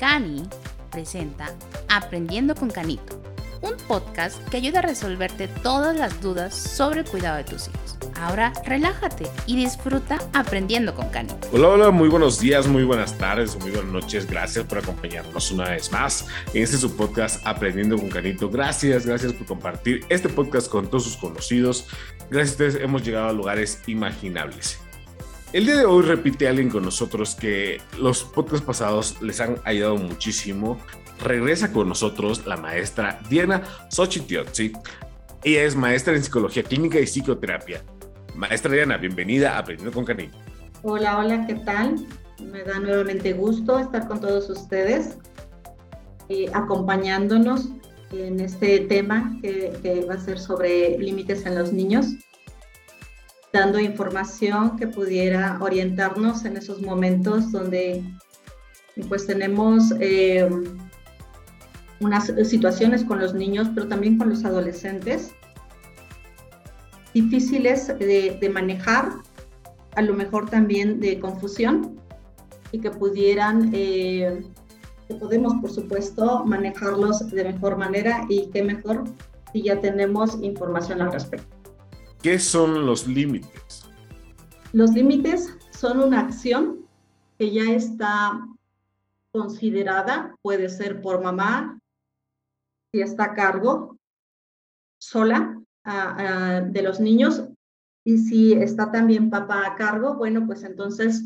Cani presenta Aprendiendo con Canito, un podcast que ayuda a resolverte todas las dudas sobre el cuidado de tus hijos. Ahora relájate y disfruta aprendiendo con Canito. Hola, hola, muy buenos días, muy buenas tardes, muy buenas noches. Gracias por acompañarnos una vez más en este su podcast Aprendiendo con Canito. Gracias, gracias por compartir este podcast con todos sus conocidos. Gracias a ustedes hemos llegado a lugares imaginables. El día de hoy repite alguien con nosotros que los podcasts pasados les han ayudado muchísimo. Regresa con nosotros la maestra Diana Xochitiotzi. Ella es maestra en psicología clínica y psicoterapia. Maestra Diana, bienvenida a Aprendiendo con Cariño. Hola, hola, ¿qué tal? Me da nuevamente gusto estar con todos ustedes, eh, acompañándonos en este tema que va a ser sobre límites en los niños dando información que pudiera orientarnos en esos momentos donde pues tenemos eh, unas situaciones con los niños, pero también con los adolescentes, difíciles de, manejar, a lo mejor también de confusión, y que pudieran, eh, que podemos por supuesto manejarlos de mejor manera y que mejor si ya tenemos información al respecto. ¿Qué son los límites? Los límites son una acción que ya está considerada, puede ser por mamá, si está a cargo sola de los niños, y si está también papá a cargo, bueno, pues entonces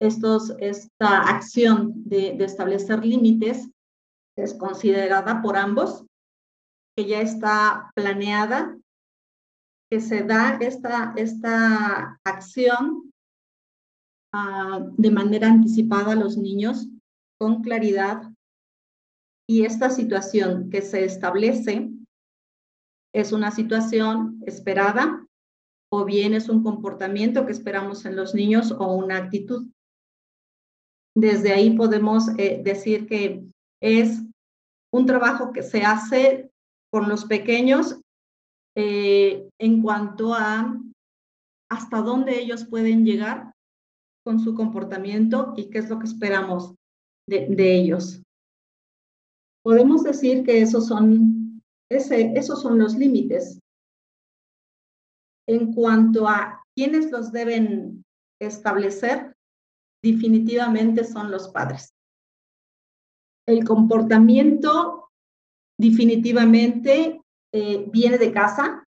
esta acción de, de establecer límites es considerada por ambos, que ya está planeada que se da esta, esta acción ah, de manera anticipada a los niños con claridad y esta situación que se establece es una situación esperada o bien es un comportamiento que esperamos en los niños o una actitud. Desde ahí podemos eh, decir que es un trabajo que se hace con los pequeños eh, en cuanto a hasta dónde ellos pueden llegar con su comportamiento y qué es lo que esperamos de, ellos. Podemos decir que esos son, esos son los límites. En cuanto a quiénes los deben establecer, definitivamente son los padres. El comportamiento definitivamente eh, viene de casa.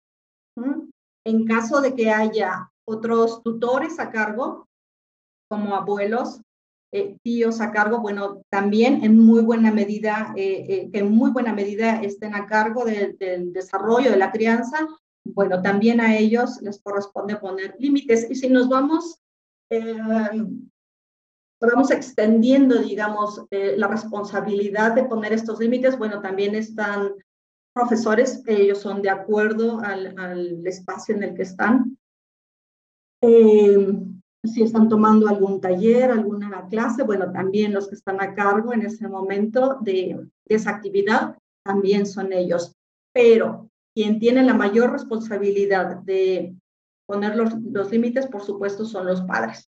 En caso de que haya otros tutores a cargo, como abuelos, eh, tíos a cargo, bueno, también en muy buena medida, eh, que en muy buena medida estén a cargo del desarrollo de la crianza, bueno, también a ellos les corresponde poner límites. Y si nos vamos, vamos extendiendo, digamos, la responsabilidad de poner estos límites, bueno, también están profesores, ellos son de acuerdo al, espacio en el que están. Eh, si están tomando algún taller, alguna clase, bueno, también los que están a cargo en ese momento de, esa actividad, también son ellos. Pero quien tiene la mayor responsabilidad de poner los, los límites, por supuesto, son los padres.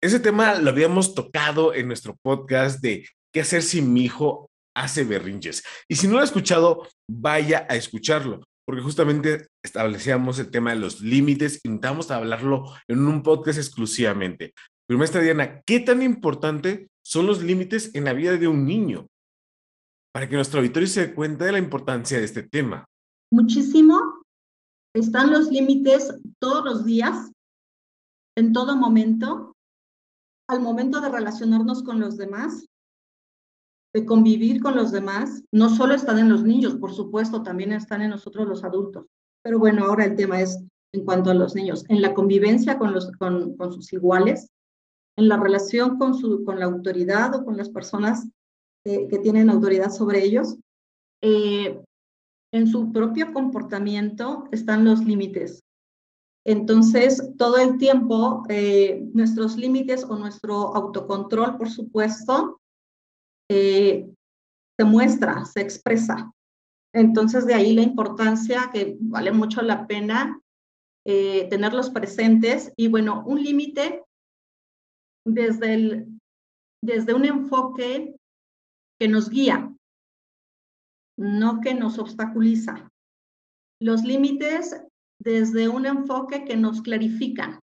Ese tema lo habíamos tocado en nuestro podcast de qué hacer si mi hijo hace berrinches. Y si no lo ha escuchado, vaya a escucharlo, porque justamente establecíamos el tema de los límites intentamos hablarlo en un podcast exclusivamente. Pero maestra Diana, ¿qué tan importante son los límites en la vida de un niño? Para que nuestro auditorio se dé cuenta de la importancia de este tema. Muchísimo. Están los límites todos los días, en todo momento, al momento de relacionarnos con los demás, de convivir con los demás, no solo están en los niños, por supuesto, también están en nosotros los adultos. Pero bueno, ahora el tema es en cuanto a los niños, en la convivencia con, los, con, con sus iguales, en la relación con, su, con la autoridad o con las personas que, tienen autoridad sobre ellos. Eh, en su propio comportamiento están los límites. Entonces, todo el tiempo, eh, nuestros límites o nuestro autocontrol, por supuesto, eh, se muestra, se expresa. Entonces, de ahí la importancia que vale mucho la pena eh, tenerlos presentes. Y bueno, un límite desde, desde un enfoque que nos guía, no que nos obstaculiza. Los límites desde un enfoque que nos clarifican,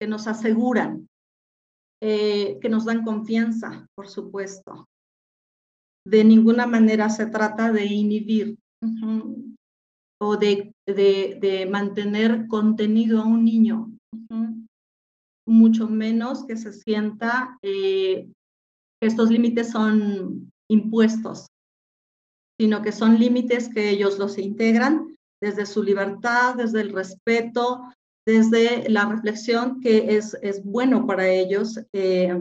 que nos aseguran, eh, que nos dan confianza, por supuesto. De ninguna manera se trata de inhibir o de, de, mantener contenido a un niño, mucho menos que se sienta eh, que estos límites son impuestos, sino que son límites que ellos los integran desde su libertad, desde el respeto, desde la reflexión que es, es bueno para ellos eh,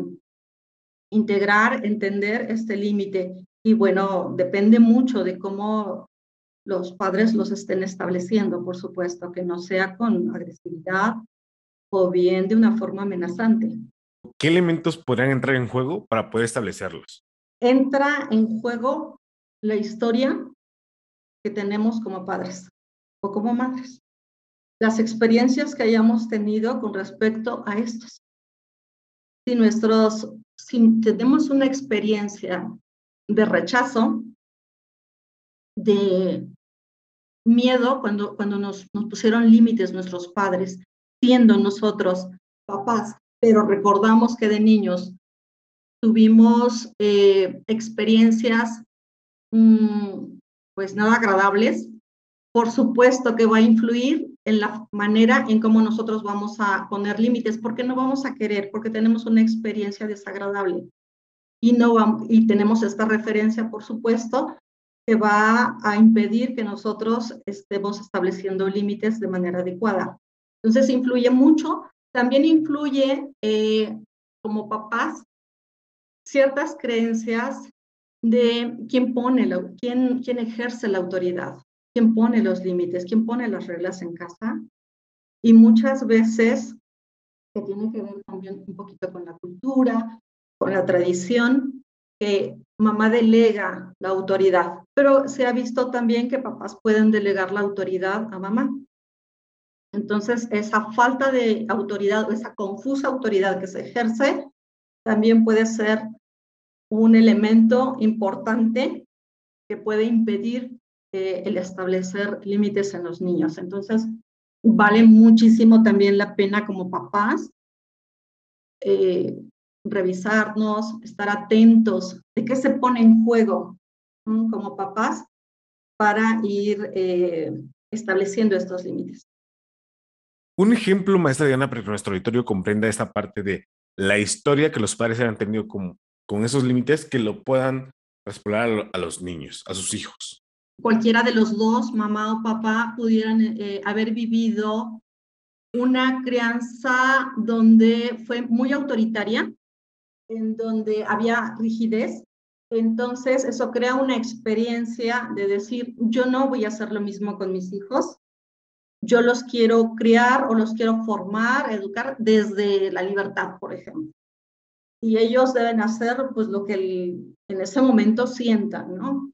integrar, entender este límite. Y bueno, depende mucho de cómo los padres los estén estableciendo, por supuesto, que no sea con agresividad o bien de una forma amenazante. ¿Qué elementos podrían entrar en juego para poder establecerlos? Entra en juego la historia que tenemos como padres o como madres, las experiencias que hayamos tenido con respecto a estos. Si nuestros, si tenemos una experiencia de rechazo, de miedo cuando, cuando nos, nos pusieron límites nuestros padres, siendo nosotros papás, pero recordamos que de niños tuvimos eh, experiencias mm, pues nada agradables, por supuesto que va a influir en la manera en cómo nosotros vamos a poner límites, porque no vamos a querer, porque tenemos una experiencia desagradable. Y, no y tenemos esta referencia, por supuesto, que va a impedir que nosotros estemos estableciendo límites de manera adecuada. Entonces, influye mucho. También influye eh, como papás ciertas creencias de quién pone, la, quién, quién ejerce la autoridad, quién pone los límites, quién pone las reglas en casa. Y muchas veces, que tiene que ver también un poquito con la cultura, con la tradición, que mamá delega la autoridad, pero se ha visto también que papás pueden delegar la autoridad a mamá. Entonces, esa falta de autoridad, esa confusa autoridad que se ejerce, también puede ser un elemento importante que puede impedir eh, el establecer límites en los niños. Entonces, vale muchísimo también la pena como papás eh, revisarnos, estar atentos de qué se pone en juego como papás para ir eh, estableciendo estos límites. Un ejemplo, maestra Diana, para que nuestro auditorio comprenda esta parte de la historia que los padres han tenido con, con esos límites, que lo puedan explorar a, los niños, a sus hijos. Cualquiera de los dos, mamá o papá, pudieran eh, haber vivido una crianza donde fue muy autoritaria, en donde había rigidez. Entonces, eso crea una experiencia de decir, yo no voy a hacer lo mismo con mis hijos, yo los quiero criar o los quiero formar, educar desde la libertad, por ejemplo. Y ellos deben hacer pues lo que en ese momento sientan, ¿no?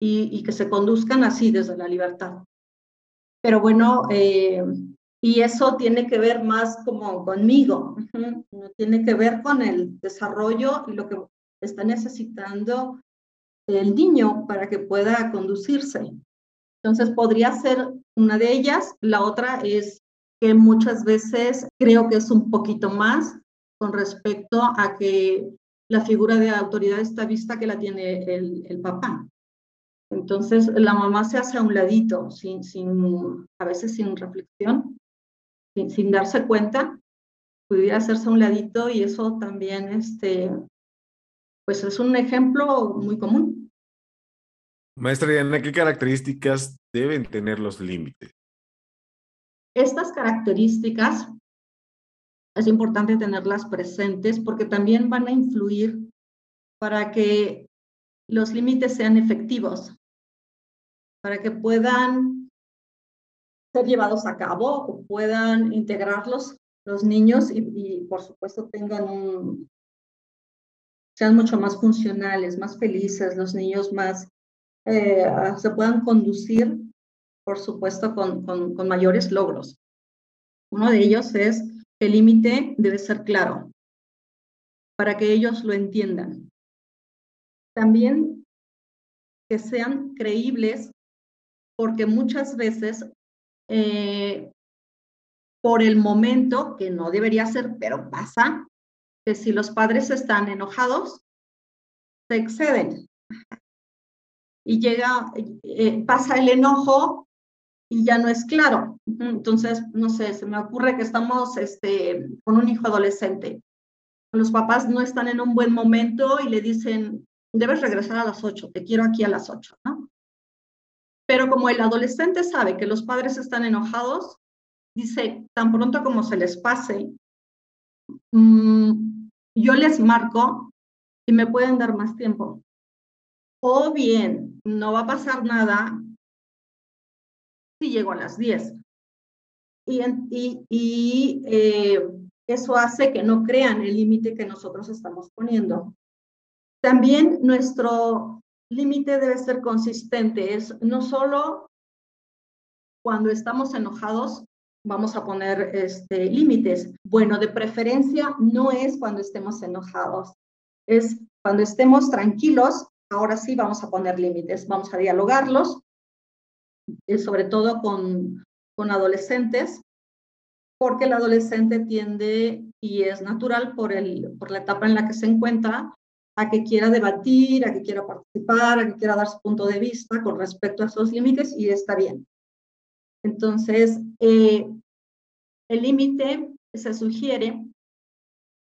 Y, que se conduzcan así desde la libertad. Pero bueno, eh, y eso tiene que ver más como conmigo, no tiene que ver con el desarrollo y lo que está necesitando el niño para que pueda conducirse. Entonces podría ser una de ellas. La otra es que muchas veces creo que es un poquito más con respecto a que la figura de autoridad está vista que la tiene el, papá. Entonces la mamá se hace a un ladito, sin, sin, a veces sin reflexión, sin, darse cuenta, pudiera hacerse a un ladito y eso también, este, pues es un ejemplo muy común. Maestra Diana, ¿qué características deben tener los límites? Estas características es importante tenerlas presentes porque también van a influir para que los límites sean efectivos, para que puedan ser llevados a cabo o puedan integrarlos los niños y, por supuesto tengan un, sean mucho más funcionales, más felices, los niños más, eh, se puedan conducir, por supuesto, con, con, con mayores logros. Uno de ellos es el límite debe ser claro para que ellos lo entiendan. También que sean creíbles, porque muchas veces eh, por el momento, que no debería ser, pero pasa, que si los padres están enojados, se exceden. Y llega, eh, pasa el enojo y ya no es claro. Entonces, no sé, se me ocurre que estamos este, con un hijo adolescente. Los papás no están en un buen momento y le dicen, debes regresar a las 8, te quiero aquí a las 8, ¿no? Pero como el adolescente sabe que los padres están enojados, dice, tan pronto como se les pase, mm, yo les marco y me pueden dar más tiempo. O bien, no va a pasar nada si llego a las 10. Y, eh, eso hace que no crean el límite que nosotros estamos poniendo. También nuestro límite debe ser consistente. Es no solo cuando estamos enojados vamos a poner este, límites. Bueno, de preferencia no es cuando estemos enojados, es cuando estemos tranquilos, ahora sí vamos a poner límites, vamos a dialogarlos, eh, sobre todo con, con adolescentes, porque el adolescente tiende, y es natural por, el, por la etapa en la que se encuentra, a que quiera debatir, a que quiera participar, a que quiera dar su punto de vista con respecto a esos límites y está bien. Entonces, eh, el límite se sugiere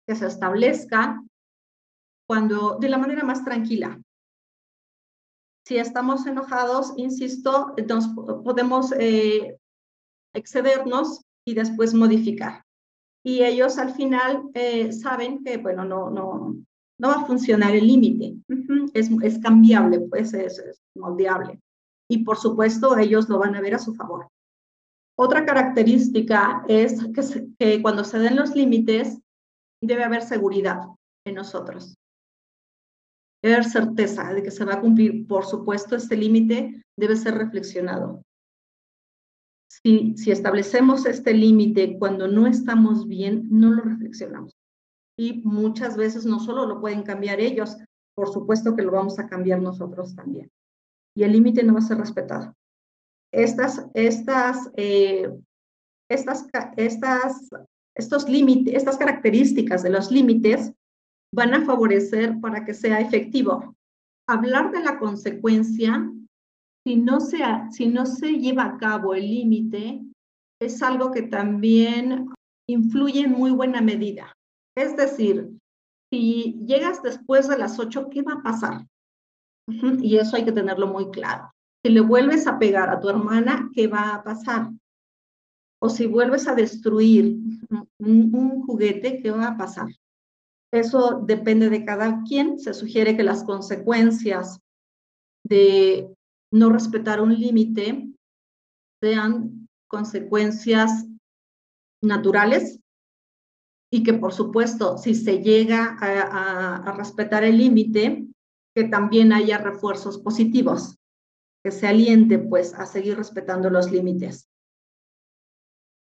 que se establezca cuando de la manera más tranquila. Si estamos enojados, insisto, entonces podemos eh, excedernos y después modificar. Y ellos al final eh, saben que, bueno, no, no, no va a funcionar el límite. es, es, cambiable, pues es, es moldeable. Y por supuesto, ellos lo van a ver a su favor. Otra característica es que, cuando se den los límites, debe haber seguridad en nosotros. Debe haber certeza de que se va a cumplir. Por supuesto, este límite debe ser reflexionado. Si, si establecemos este límite cuando no estamos bien, no lo reflexionamos. Y muchas veces no solo lo pueden cambiar ellos, por supuesto que lo vamos a cambiar nosotros también. Y el límite no va a ser respetado estas, estas, eh, estas, estas, estos límites, estas características de los límites van a favorecer para que sea efectivo. Hablar de la consecuencia, si no se, si no se lleva a cabo el límite, es algo que también influye en muy buena medida. Es decir, si llegas después de las 8, ¿qué va a pasar? Y eso hay que tenerlo muy claro. Si le vuelves a pegar a tu hermana, ¿qué va a pasar? O si vuelves a destruir un, juguete, ¿qué va a pasar? Eso depende de cada quien. Se sugiere que las consecuencias de no respetar un límite sean consecuencias naturales y que por supuesto si se llega a respetar el límite, que también haya refuerzos positivos que se aliente pues a seguir respetando los límites.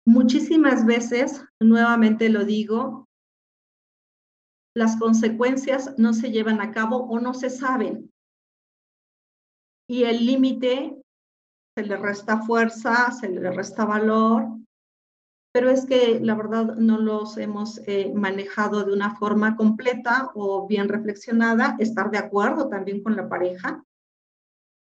Muchísimas veces, nuevamente lo digo, las consecuencias no se llevan a cabo o no se saben. Y el límite se le resta fuerza, se le resta valor, pero es que la verdad no los hemos eh, manejado de una forma completa o bien reflexionada, estar de acuerdo también con la pareja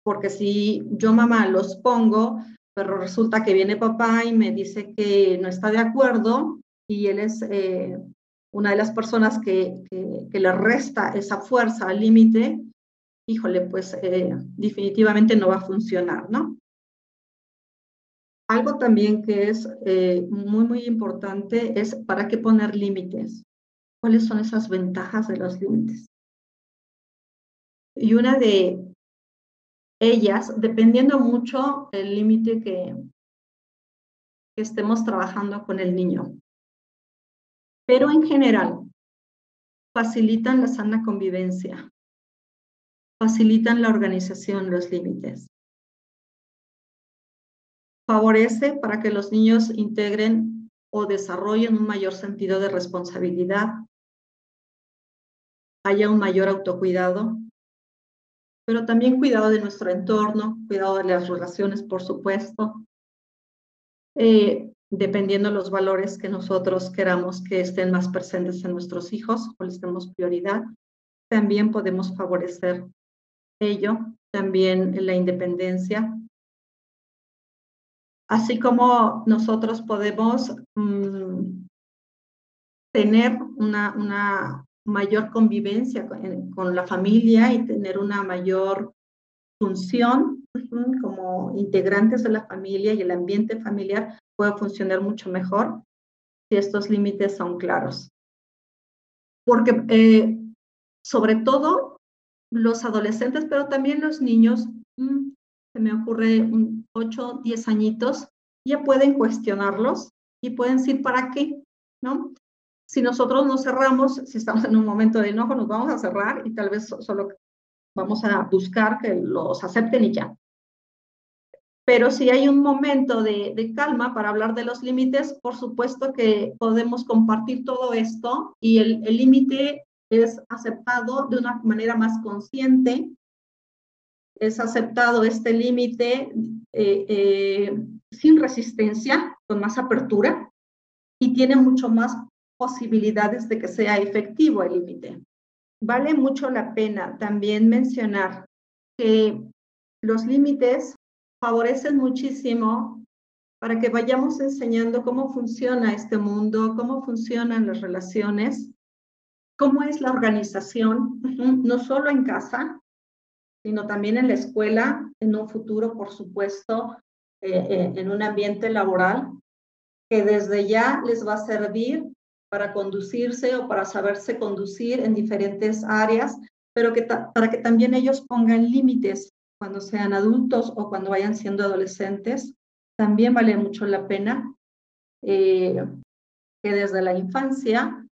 porque si yo mamá los pongo, pero resulta que viene papá y me dice que no está de acuerdo y él es eh, una de las personas que, que, le resta esa fuerza al límite, híjole, pues eh, definitivamente no va a funcionar, ¿no? Algo también que es eh, muy, muy importante es para qué poner límites. ¿Cuáles son esas ventajas de los límites? Y una de, ellas, dependiendo mucho el límite que, que estemos trabajando con el niño. Pero en general, facilitan la sana convivencia, facilitan la organización, los límites. Favorece para que los niños integren o desarrollen un mayor sentido de responsabilidad, haya un mayor autocuidado, pero también cuidado de nuestro entorno, cuidado de las relaciones, por supuesto, eh, dependiendo de los valores que nosotros queramos que estén más presentes en nuestros hijos o les demos prioridad, también podemos favorecer ello, también la independencia. Así como nosotros podemos mm, tener una, mayor convivencia con, la familia y tener una mayor función como integrantes de la familia y el ambiente familiar puede funcionar mucho mejor si estos límites son claros. Porque eh, sobre todo los adolescentes, pero también los niños, mm, me ocurre 8, 10 añitos, ya pueden cuestionarlos y pueden decir, ¿para qué? ¿No? Si nosotros nos cerramos, si estamos en un momento de enojo, nos vamos a cerrar y tal vez solo vamos a buscar que los acepten y ya. Pero si hay un momento de, de, calma para hablar de los límites, por supuesto que podemos compartir todo esto y el límite es aceptado de una manera más consciente, es aceptado este límite eh, eh, sin resistencia, con más apertura y tiene mucho más posibilidades de que sea efectivo el límite. Vale mucho la pena también mencionar que los límites favorecen muchísimo para que vayamos enseñando cómo funciona este mundo, cómo funcionan las relaciones, cómo es la organización, no solo en casa, sino también en la escuela, en un futuro, por supuesto, eh, eh, en un ambiente laboral, que desde ya les va a servir para conducirse o para saberse conducir en diferentes áreas, pero que para que también ellos pongan límites cuando sean adultos o cuando vayan siendo adolescentes. También vale mucho la pena eh, que desde la infancia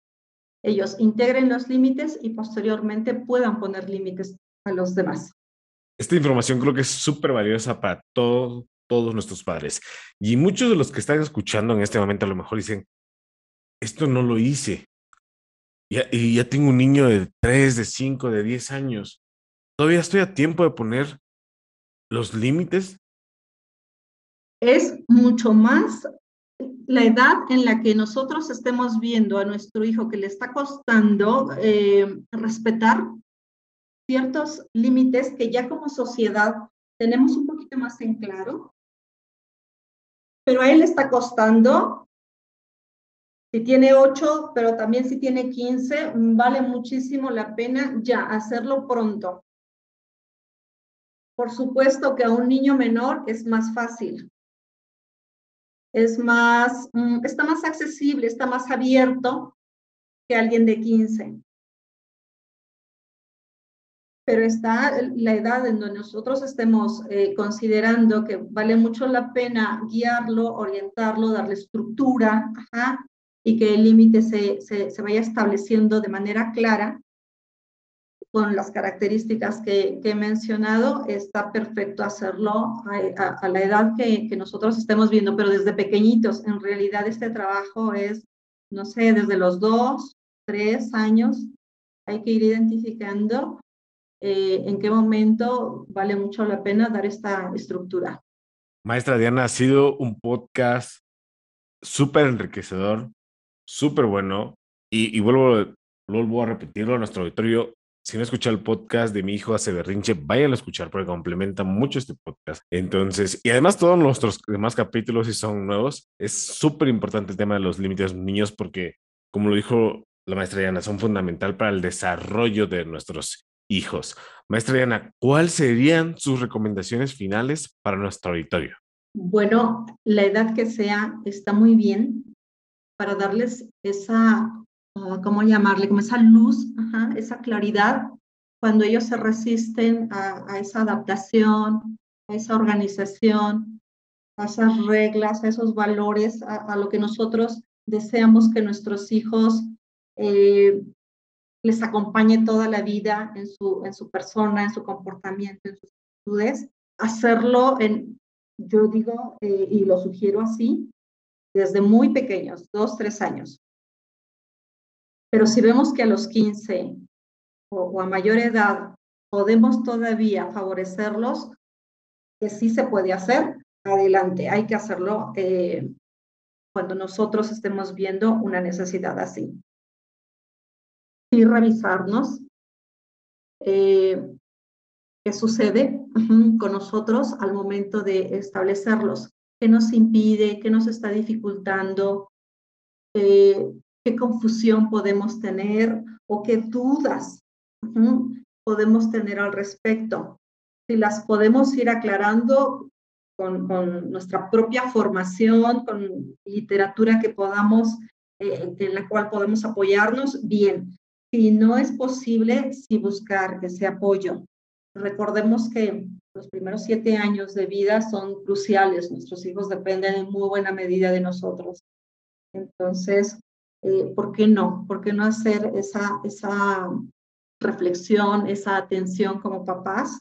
ellos integren los límites y posteriormente puedan poner límites a los demás. Esta información creo que es súper valiosa para todos nuestros padres. Y muchos de los que están escuchando en este momento a lo mejor dicen, esto no lo hice. y ya tengo un niño de 3, de 5, de 10 años. ¿Todavía estoy a tiempo de poner los límites? Es mucho más la edad en la que nosotros estemos viendo a nuestro hijo que le está costando eh, respetar ciertos límites que ya como sociedad tenemos un poquito más en claro, pero a él le está costando, si tiene ocho, pero también si tiene 15, vale muchísimo la pena ya hacerlo pronto. Por supuesto que a un niño menor es más fácil, es más, mm, está más accesible, está más abierto que alguien de 15. Pero está la edad en donde nosotros estemos eh, considerando que vale mucho la pena guiarlo, orientarlo, darle estructura, y que el límite se, se vaya estableciendo de manera clara con las características que, he mencionado, está perfecto hacerlo a, la edad que, nosotros estemos viendo, pero desde pequeñitos, en realidad este trabajo es, no sé, desde los dos, tres años, hay que ir identificando eh, en qué momento vale mucho la pena dar esta estructura. Maestra Diana, ha sido un podcast súper enriquecedor, súper bueno, y, y vuelvo, vuelvo a repetirlo a nuestro auditorio, si no escucha el podcast de mi hijo hace berrinche, vayan a escuchar porque complementa mucho este podcast. Entonces, y además todos nuestros demás capítulos, si son nuevos, es súper importante el tema de los límites niños porque, como lo dijo la maestra Diana, son fundamental para el desarrollo de nuestros hijos. Maestra Diana, ¿cuáles serían sus recomendaciones finales para nuestro auditorio? Bueno, la edad que sea está muy bien para darles esa ¿cómo llamarle? Como esa luz, esa claridad, cuando ellos se resisten a, esa adaptación, a esa organización, a esas reglas, a esos valores, a, lo que nosotros deseamos que nuestros hijos eh, les acompañe toda la vida en su, en su persona, en su comportamiento, en sus actitudes, hacerlo en, yo digo, eh, y lo sugiero así, desde muy pequeños, dos, tres años. Pero si vemos que a los 15 o, a mayor edad podemos todavía favorecerlos, que sí se puede hacer, adelante, hay que hacerlo eh, cuando nosotros estemos viendo una necesidad así. Y revisarnos eh, qué sucede con nosotros al momento de establecerlos, qué nos impide, qué nos está dificultando, eh, qué confusión podemos tener o qué dudas podemos tener al respecto. Si las podemos ir aclarando con, nuestra propia formación, con literatura que podamos, eh, en la cual podemos apoyarnos, bien. Si no es posible, sí buscar ese apoyo. Recordemos que los primeros siete años de vida son cruciales. Nuestros hijos dependen en muy buena medida de nosotros. Entonces, eh, ¿por qué no? ¿Por qué no hacer esa, esa reflexión, esa atención como papás,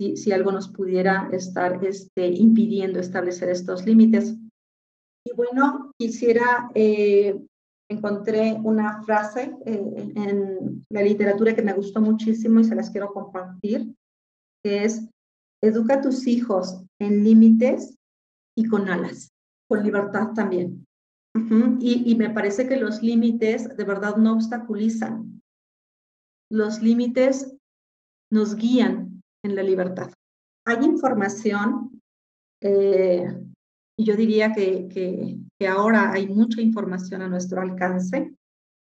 si, algo nos pudiera estar este, impidiendo establecer estos límites? Y bueno, quisiera, eh, encontré una frase eh, en la literatura que me gustó muchísimo y se las quiero compartir, que es, educa a tus hijos en límites y con alas, con libertad también y, me parece que los límites de verdad no obstaculizan. Los límites nos guían en la libertad. Hay información, eh, y yo diría que, que, ahora hay mucha información a nuestro alcance,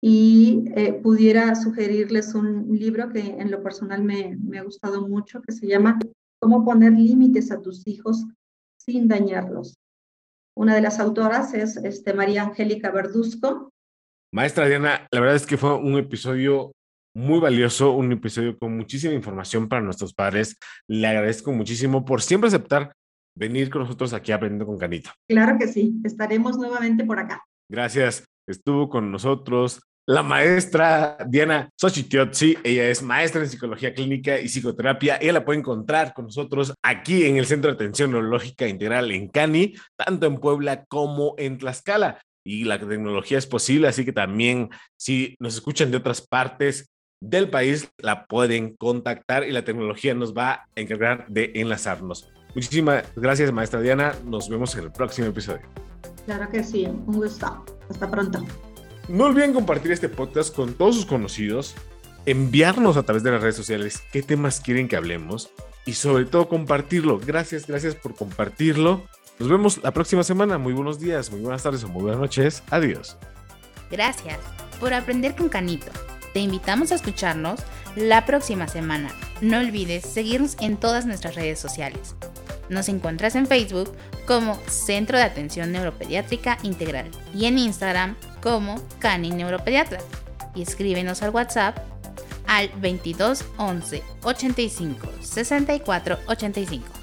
y eh, pudiera sugerirles un libro que en lo personal me, me ha gustado mucho, que se llama Cómo poner límites a tus hijos sin dañarlos. Una de las autoras es este, María Angélica Verduzco. Maestra Diana, la verdad es que fue un episodio muy valioso, un episodio con muchísima información para nuestros padres. Le agradezco muchísimo por siempre aceptar venir con nosotros aquí aprendiendo con Canito. Claro que sí, estaremos nuevamente por acá. Gracias. Estuvo con nosotros la maestra Diana Xochitiotzi. Ella es maestra en psicología clínica y psicoterapia. Ella la puede encontrar con nosotros aquí en el Centro de Atención Neurológica Integral en Cani, tanto en Puebla como en Tlaxcala. Y la tecnología es posible, así que también si nos escuchan de otras partes del país, la pueden contactar y la tecnología nos va a encargar de enlazarnos. Muchísimas gracias, maestra Diana. Nos vemos en el próximo episodio. Claro que sí, un gusto. Hasta pronto. No olviden compartir este podcast con todos sus conocidos, enviarnos a través de las redes sociales qué temas quieren que hablemos y sobre todo compartirlo. Gracias, gracias por compartirlo. Nos vemos la próxima semana. Muy buenos días, muy buenas tardes o muy buenas noches. Adiós. Gracias por aprender con Canito. Te invitamos a escucharnos la próxima semana. No olvides seguirnos en todas nuestras redes sociales. Nos encuentras en Facebook como Centro de Atención Neuropediátrica Integral y en Instagram como Cani Neuropediatra. Y escríbenos al WhatsApp al 22 11 85 64 85.